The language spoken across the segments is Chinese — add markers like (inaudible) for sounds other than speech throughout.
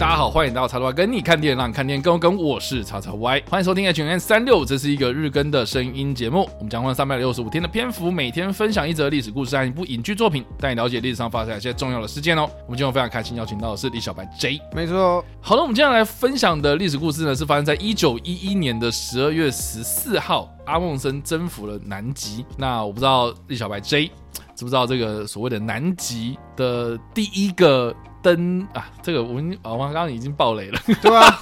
大家好，欢迎来到叉叉 Y 跟你看电影，让你看电影更跟。我是叉叉 Y，欢迎收听 H N 三六，这是一个日更的声音节目。我们将花三百六十五天的篇幅，每天分享一则历史故事和一部影剧作品，带你了解历史上发生一些重要的事件哦。我们今天非常开心邀请到的是李小白 J，没错。好了，我们接下来分享的历史故事呢，是发生在一九一一年的十二月十四号，阿梦森征服了南极。那我不知道李小白 J 知不知道这个所谓的南极的第一个。灯啊，这个我们我们刚刚已经爆雷了，(laughs) 对吧？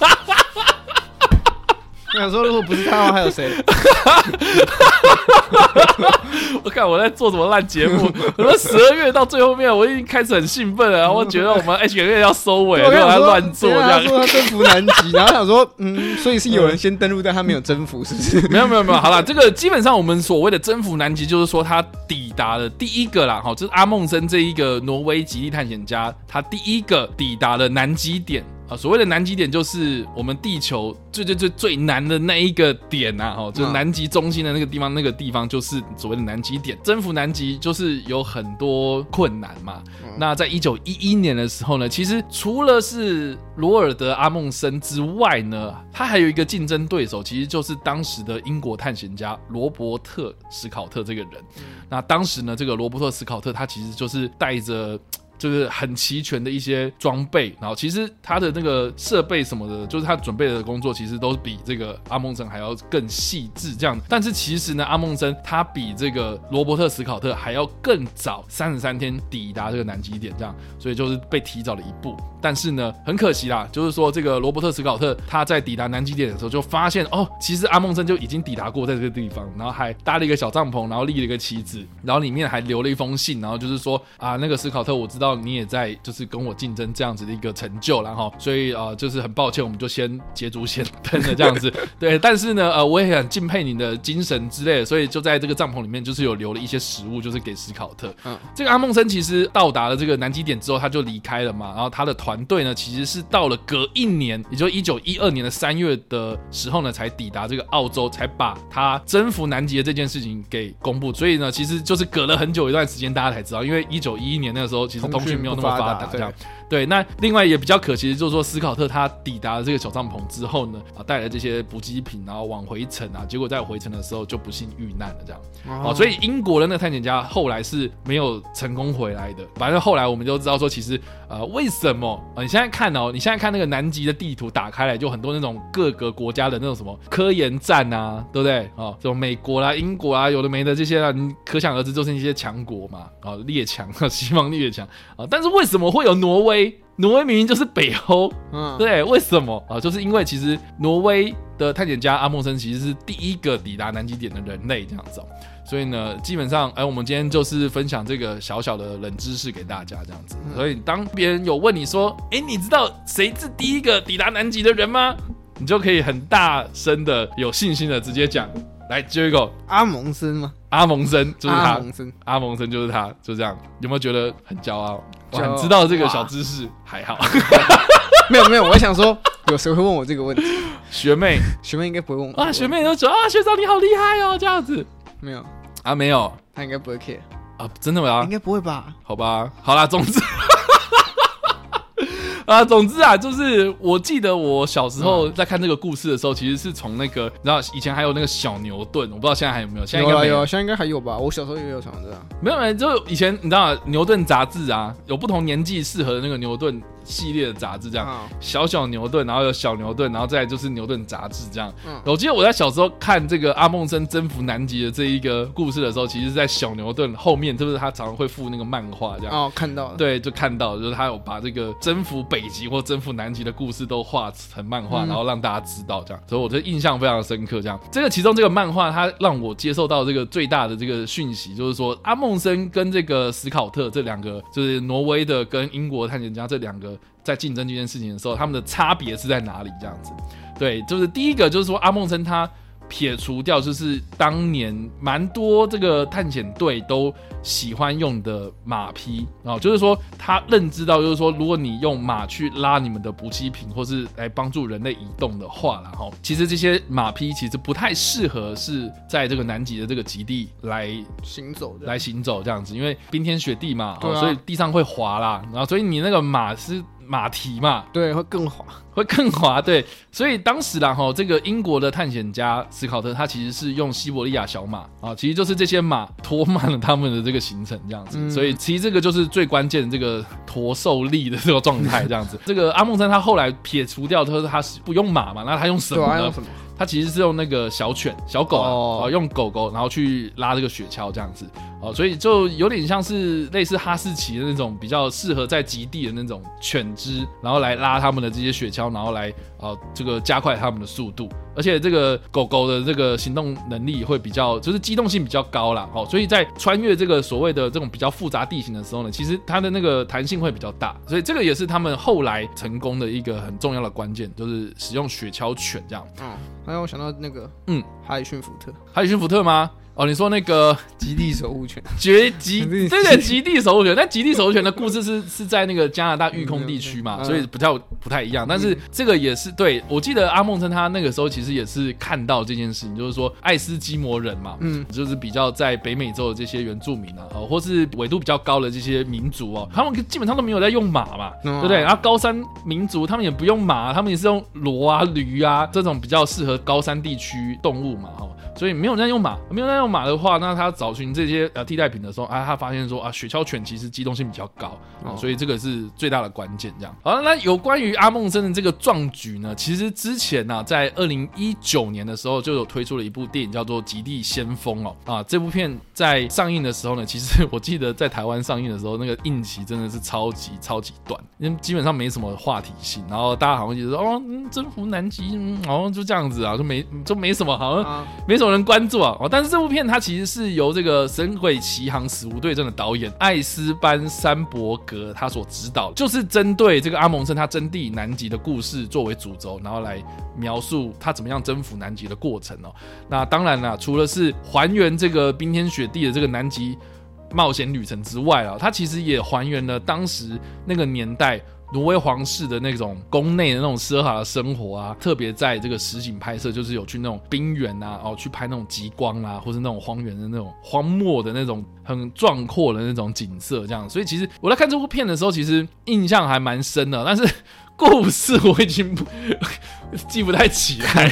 想说，如果不是他的话，还有谁？(laughs) 我看我在做什么烂节目？我说十二月到最后面，我已经开始很兴奋了，然后我觉得我们 H 月要收尾，我还乱做这样。他说他征服南极，(laughs) 然后想说，嗯，所以是有人先登陆，但他没有征服，是不是？(laughs) 没有没有没有，好了，这个基本上我们所谓的征服南极，就是说他抵达了第一个啦，哈，就是阿梦森这一个挪威极地探险家，他第一个抵达了南极点。啊，所谓的南极点就是我们地球最最最最南的那一个点呐，哦，就是南极中心的那个地方，那个地方就是所谓的南极点。征服南极就是有很多困难嘛。那在一九一一年的时候呢，其实除了是罗尔德阿梦森之外呢，他还有一个竞争对手，其实就是当时的英国探险家罗伯特史考特这个人。那当时呢，这个罗伯特史考特他其实就是带着。就是很齐全的一些装备，然后其实他的那个设备什么的，就是他准备的工作，其实都比这个阿梦森还要更细致这样。但是其实呢，阿梦森他比这个罗伯特史考特还要更早三十三天抵达这个南极点，这样，所以就是被提早了一步。但是呢，很可惜啦，就是说这个罗伯特史考特他在抵达南极点的时候，就发现哦，其实阿梦森就已经抵达过在这个地方，然后还搭了一个小帐篷，然后立了一个旗子，然后里面还留了一封信，然后就是说啊，那个史考特，我知道。你也在就是跟我竞争这样子的一个成就，然后所以呃就是很抱歉，我们就先捷足先登的这样子。(laughs) 对，但是呢呃我也很敬佩你的精神之类的，所以就在这个帐篷里面就是有留了一些食物，就是给史考特。嗯，这个阿梦森其实到达了这个南极点之后，他就离开了嘛。然后他的团队呢其实是到了隔一年，也就一九一二年的三月的时候呢，才抵达这个澳洲，才把他征服南极的这件事情给公布。所以呢，其实就是隔了很久一段时间，大家才知道，因为一九一一年那个时候其实通讯没有那么发达，这样。对，那另外也比较可惜的就是说，斯考特他抵达了这个小帐篷之后呢，啊，带来这些补给品，然后往回程啊，结果在回程的时候就不幸遇难了，这样。哦，所以英国的那个探险家后来是没有成功回来的。反正后来我们就知道说，其实呃，为什么啊？你现在看哦，你现在看那个南极的地图打开来，就很多那种各个国家的那种什么科研站啊，对不对？哦，这种美国啦、英国啊，有的没的这些啊，你可想而知，就是一些强国嘛，啊，列强，(laughs) 西方列强啊。但是为什么会有挪威？挪威明明就是北欧，嗯，对，为什么啊？就是因为其实挪威的探险家阿莫森其实是第一个抵达南极点的人类，这样子。所以呢，基本上，哎，我们今天就是分享这个小小的冷知识给大家，这样子。所以当别人有问你说，哎，你知道谁是第一个抵达南极的人吗？你就可以很大声的、有信心的直接讲，来，就一个阿蒙森吗？阿蒙森就是他，阿蒙森，阿梦森就是他，就这样。有没有觉得很骄傲？哇，你知道这个小知识还好？(laughs) 没有没有，我想说，有谁会问我这个问题？学妹，学妹应该不会问我。啊，学妹都说啊，学长你好厉害哦，这样子。没有啊，没有，他应该不会 care 啊，真的吗？应该不会吧？好吧，好啦，总之。啊，总之啊，就是我记得我小时候在看这个故事的时候，其实是从那个，然后以前还有那个小牛顿，我不知道现在还有没有，现在应该有，现在应该还有吧？我小时候也有想这样，没有没有，就以前你知道牛顿杂志啊，有不同年纪适合的那个牛顿。系列的杂志这样，小小牛顿，然后有小牛顿，然后再来就是牛顿杂志这样。嗯，我记得我在小时候看这个阿梦森征服南极的这一个故事的时候，其实是在小牛顿后面，就是他常常会附那个漫画这样。哦，看到了。对，就看到，就是他有把这个征服北极或征服南极的故事都画成漫画，然后让大家知道这样。所以我觉得印象非常深刻。这样，这个其中这个漫画，它让我接受到这个最大的这个讯息，就是说阿梦森跟这个史考特这两个，就是挪威的跟英国探险家这两个。在竞争这件事情的时候，他们的差别是在哪里？这样子，对，就是第一个就是说阿梦生他撇除掉，就是当年蛮多这个探险队都喜欢用的马匹啊，就是说他认知到，就是说如果你用马去拉你们的补给品，或是来帮助人类移动的话，然后其实这些马匹其实不太适合是在这个南极的这个极地来行走，来行走这样子，因为冰天雪地嘛，哦啊，所以地上会滑啦，然后所以你那个马是。马蹄嘛，对，会更滑，会更滑，对。所以当时啦，哈，这个英国的探险家斯考特，他其实是用西伯利亚小马啊，其实就是这些马拖慢了他们的这个行程，这样子。嗯、所以其实这个就是最关键的这个驼受力的这个状态，这样子。这个阿梦山他后来撇除掉，他说他是不用马嘛，那他用什么呢？用什么？他其实是用那个小犬、小狗啊，oh. 啊，用狗狗然后去拉这个雪橇这样子。哦，所以就有点像是类似哈士奇的那种比较适合在极地的那种犬只，然后来拉他们的这些雪橇，然后来呃这个加快他们的速度。而且这个狗狗的这个行动能力会比较，就是机动性比较高啦。哦，所以在穿越这个所谓的这种比较复杂地形的时候呢，其实它的那个弹性会比较大。所以这个也是他们后来成功的一个很重要的关键，就是使用雪橇犬这样。嗯，还有我想到那个，嗯，哈里逊福特，哈里逊福特吗？哦，你说那个极地守护犬，绝极 (laughs) 对对，极地守护犬。但极地守护犬的故事是是在那个加拿大育空地区嘛，所以比较不太一样。但是这个也是对，我记得阿梦称他那个时候其实也是看到这件事情，就是说爱斯基摩人嘛，嗯，就是比较在北美洲的这些原住民啊，哦，或是纬度比较高的这些民族哦，他们基本上都没有在用马嘛，对不对？然后高山民族他们也不用马，他们也是用骡啊、驴啊这种比较适合高山地区动物嘛，哈。所以没有人在用马，没有人在用马的话，那他找寻这些呃替代品的时候啊，他发现说啊，雪橇犬其实机动性比较高啊，所以这个是最大的关键。这样好，那有关于阿梦森的这个壮举呢，其实之前呢、啊，在二零一九年的时候就有推出了一部电影叫做《极地先锋》哦啊，这部片在上映的时候呢，其实我记得在台湾上映的时候，那个映期真的是超级超级短，因为基本上没什么话题性，然后大家好像就是说哦，征服南极，嗯，好像就这样子啊，就没就没什么，好像没什么。人关注啊，哦，但是这部片它其实是由这个《神鬼奇航：死无对证》的导演艾斯班山伯格他所指导，就是针对这个阿蒙森他征地南极的故事作为主轴，然后来描述他怎么样征服南极的过程哦。那当然了，除了是还原这个冰天雪地的这个南极冒险旅程之外啊，他其实也还原了当时那个年代。挪威皇室的那种宫内的那种奢华的生活啊，特别在这个实景拍摄，就是有去那种冰原啊，哦，去拍那种极光啊，或是那种荒原的那种荒漠的那种很壮阔的那种景色，这样。所以其实我在看这部片的时候，其实印象还蛮深的，但是。故事我已经不 (laughs) 记不太起来，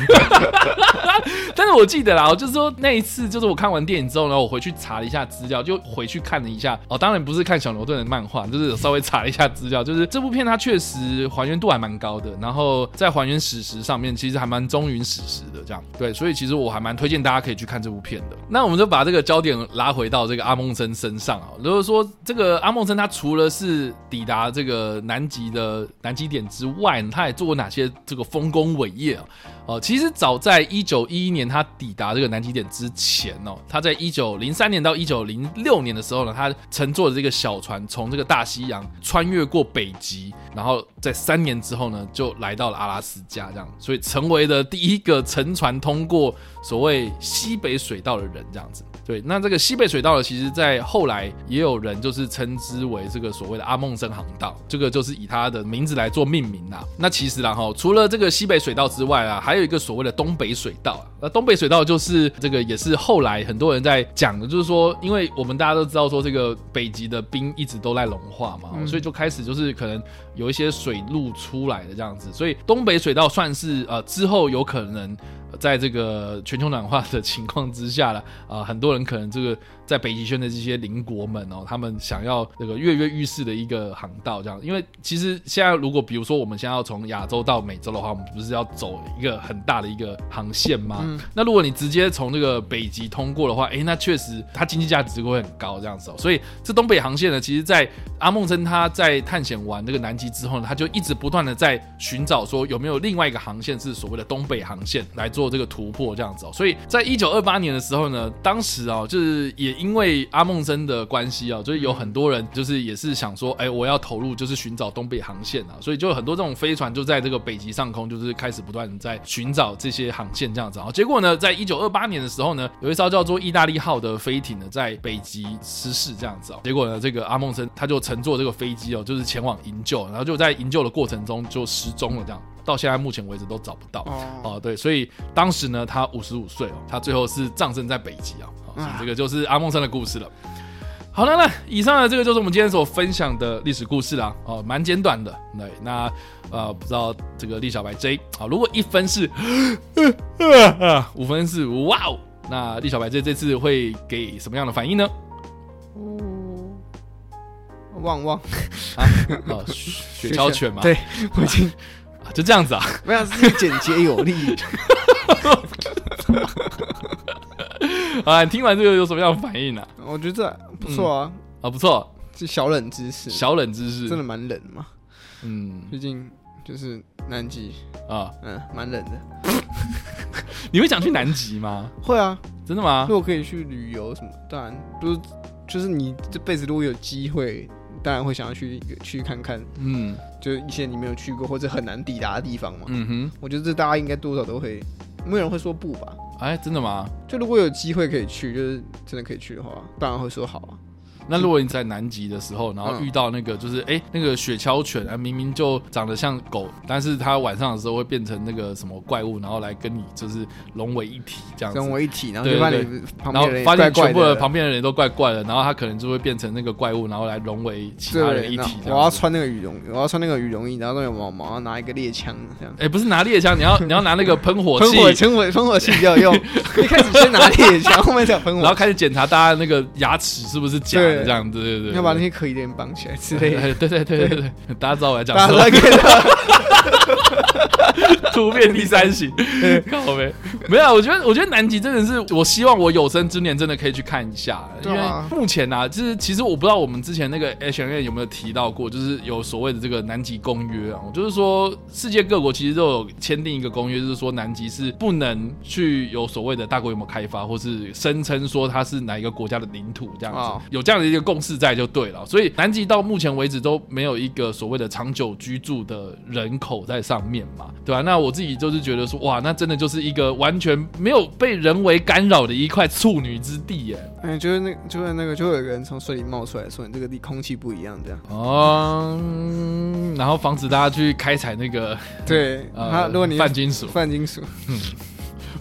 (laughs) 但是我记得啦，我就是说那一次，就是我看完电影之后呢，我回去查了一下资料，就回去看了一下哦，当然不是看小牛顿的漫画，就是稍微查了一下资料，就是这部片它确实还原度还蛮高的，然后在还原史实上面其实还蛮忠于史实的，这样对，所以其实我还蛮推荐大家可以去看这部片的。那我们就把这个焦点拉回到这个阿梦森身上啊，如果说这个阿梦森他除了是抵达这个南极的南极点之外呢，他也做过哪些这个丰功伟业啊？哦，其实早在一九一一年他抵达这个南极点之前哦，他在一九零三年到一九零六年的时候呢，他乘坐的这个小船从这个大西洋穿越过北极，然后在三年之后呢，就来到了阿拉斯加，这样，所以成为了第一个乘船通过所谓西北水道的人，这样子。对，那这个西北水道呢，其实在后来也有人就是称之为这个所谓的阿梦森航道，这个就是以它的名字来做命名啦。那其实啦哈，除了这个西北水道之外啊，还有一个所谓的东北水道。那东北水道就是这个也是后来很多人在讲的，就是说，因为我们大家都知道说这个北极的冰一直都在融化嘛，所以就开始就是可能有一些水露出来的这样子，所以东北水稻算是呃之后有可能。在这个全球暖化的情况之下了，啊、呃，很多人可能这个在北极圈的这些邻国们哦，他们想要这个跃跃欲试的一个航道，这样，因为其实现在如果比如说我们现在要从亚洲到美洲的话，我们不是要走一个很大的一个航线吗？嗯、那如果你直接从这个北极通过的话，哎，那确实它经济价值会很高，这样子哦。所以这东北航线呢，其实，在阿孟森他在探险完这个南极之后呢，他就一直不断的在寻找说有没有另外一个航线是所谓的东北航线来做这个突破这样子哦，所以在一九二八年的时候呢，当时啊，就是也因为阿梦森的关系啊，就是有很多人就是也是想说，哎，我要投入就是寻找东北航线啊，所以就有很多这种飞船就在这个北极上空，就是开始不断在寻找这些航线这样子啊。结果呢，在一九二八年的时候呢，有一艘叫做意大利号的飞艇呢，在北极失事这样子啊。结果呢，这个阿梦森他就乘坐这个飞机哦，就是前往营救，然后就在营救的过程中就失踪了这样。到现在目前为止都找不到哦，对，所以当时呢，他五十五岁哦，他最后是葬身在北极啊，这个就是阿梦森的故事了。好了，那以上的这个就是我们今天所分享的历史故事啦，哦，蛮简短的。对，那呃，不知道这个栗小白 J 好，如果一分是五分是哇哦，那栗小白 J 这次会给什么样的反应呢？旺旺啊，哦，(laughs) 雪橇犬嘛，对，我已经。就这样子啊，没有，是简洁有力。(laughs) 啊，听完这个有什么样的反应呢？啊？我觉得这不错啊，嗯、啊不错，是小冷知识，小冷知识，真的蛮冷嘛。嗯，毕竟就是南极啊，嗯，蛮冷的。你会想去南极吗？会啊，真的吗？如果可以去旅游什么，当然不是，就是你这辈子如果有机会。当然会想要去去看看，嗯，就是一些你没有去过或者很难抵达的地方嘛。嗯哼，我觉得这大家应该多少都会，没有人会说不吧？哎，真的吗？就如果有机会可以去，就是真的可以去的话，当然会说好啊。那如果你在南极的时候，然后遇到那个就是哎、那个雪橇犬啊，明明就长得像狗，但是它晚上的时候会变成那个什么怪物，然后来跟你就是融为一体这样子。融为一体，然后就发现然后发现全部的旁边的人都怪怪的，然后它可能就会变成那个怪物，然后来融为其他人一体。我要穿那个羽绒，我要穿那个羽绒衣，然后那个毛毛，拿一个猎枪这样。哎、欸，不是拿猎枪，你要你要拿那个喷火器，(laughs) 喷火喷火器要用。(laughs) 一开始先拿猎枪，后面再喷火，然后开始检查大家那个牙齿是不是假的这样子，对对对。要把那些可疑的人绑起来之类的。(laughs) 对对对对对，大家知道我在讲什么。大家知道。(laughs) 突变第三型，没？没有，我觉得，我觉得南极真的是，我希望我有生之年真的可以去看一下。因为目前呢、啊，就是其实我不知道我们之前那个 H&M 有没有提到过，就是有所谓的这个南极公约啊，就是说世界各国其实都有签订一个公约，就是说南极是不能去有所谓的大规模开发，或是声称说它是哪一个国家的领土这样子，有这样的一个共识在就对了。所以南极到目前为止都没有一个所谓的长久居住的人口在上面嘛，对吧、啊？那我自己就是觉得说，哇，那真的就是一个完全没有被人为干扰的一块处女之地耶。哎，就是那，就是那个，就会有个人从水里冒出来说，你这个地空气不一样，这样。哦、嗯，然后防止大家去开采那个，对，呃，如果你泛金属，泛金属，嗯。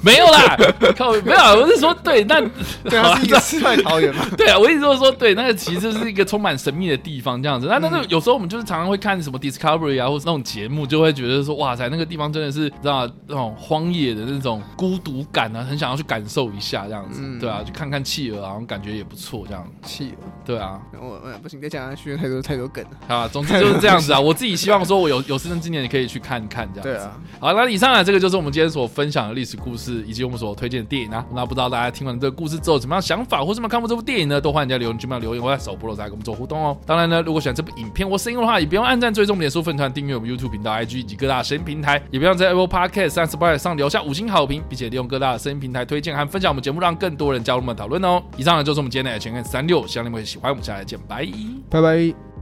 没有啦，靠，没有，我是说，对，那 (laughs) 对啊，是一个世外桃源嘛。(laughs) 对啊，我一直都说，对，那个其实是一个充满神秘的地方，这样子。那但是有时候我们就是常常会看什么 Discovery 啊，或是那种节目，就会觉得说，哇塞，那个地方真的是，知道那种荒野的那种孤独感啊，很想要去感受一下这样子。对啊，去看看企鹅，然后感觉也不错，这样。企鹅，对啊。我不行，再讲下去太多太多梗了。啊，总之就是这样子啊。我自己希望说，我有有生之年也可以去看看这样子。对啊。好，那以上呢，这个就是我们今天所分享的历史故事，故事以及我们所推荐的。电影啊，那不知道大家听完这个故事之后怎么样想法，或是没有看过这部电影呢？都欢迎在留言区里面留言，或在首播的时候跟我们做互动哦。当然呢，如果喜欢这部影片或声音的话，也不用按赞、追踪我们脸书粉团、订阅我们 YouTube 频道、IG 以及各大声音平台，也不用在 Apple Podcast、Spotify 上留下五星好评，并且利用各大声音平台推荐和分享我们节目，让更多人加入我们讨论哦。以上呢就是我们今天的 H&M 365，希望你们会喜欢。我们下来见，拜拜拜。